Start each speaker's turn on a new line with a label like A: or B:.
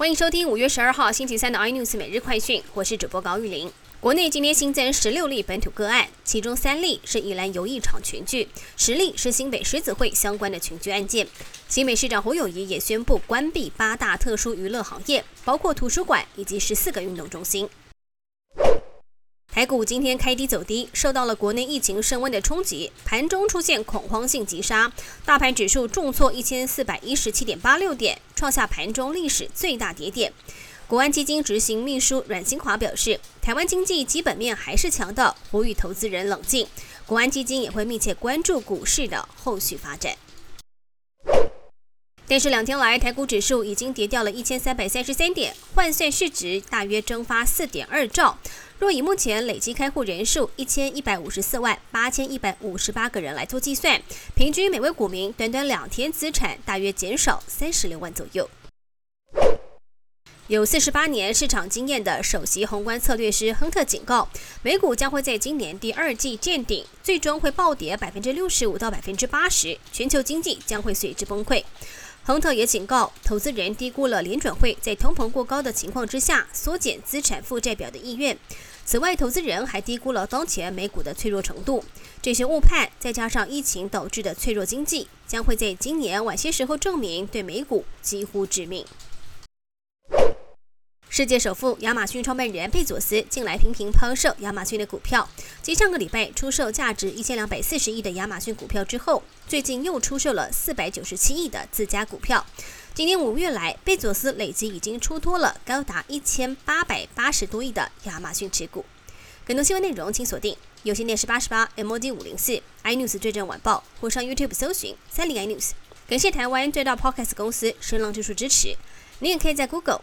A: 欢迎收听五月十二号星期三的 iNews 每日快讯，我是主播高玉玲。国内今天新增十六例本土个案，其中三例是宜兰游艺场群聚，十例是新北狮子会相关的群聚案件。新北市长侯友谊也宣布关闭八大特殊娱乐行业，包括图书馆以及十四个运动中心。台股今天开低走低，受到了国内疫情升温的冲击，盘中出现恐慌性急杀，大盘指数重挫一千四百一十七点八六点，创下盘中历史最大跌点。国安基金执行秘书阮新华表示，台湾经济基本面还是强的，呼吁投资人冷静。国安基金也会密切关注股市的后续发展。但是两天来，台股指数已经跌掉了一千三百三十三点，换算市值大约蒸发四点二兆。若以目前累计开户人数一千一百五十四万八千一百五十八个人来做计算，平均每位股民短短两天资产大约减少三十六万左右。有四十八年市场经验的首席宏观策略师亨特警告，美股将会在今年第二季见顶，最终会暴跌百分之六十五到百分之八十，全球经济将会随之崩溃。亨特也警告，投资人低估了联准会在通膨过高的情况之下缩减资产负债表的意愿。此外，投资人还低估了当前美股的脆弱程度。这些误判，再加上疫情导致的脆弱经济，将会在今年晚些时候证明对美股几乎致命。世界首富亚马逊创办人贝佐斯近来频频抛售亚马逊的股票，继上个礼拜出售价值一千两百四十亿的亚马逊股票之后，最近又出售了四百九十七亿的自家股票。今年五月来，贝佐斯累计已经出脱了高达一千八百八十多亿的亚马逊持股。更多新闻内容，请锁定有线电视八十八 MOD 五零四 iNews 最正晚报，或上 YouTube 搜寻三零 iNews。感谢台湾最大 Podcast 公司声浪技术支持。你也可以在 Google。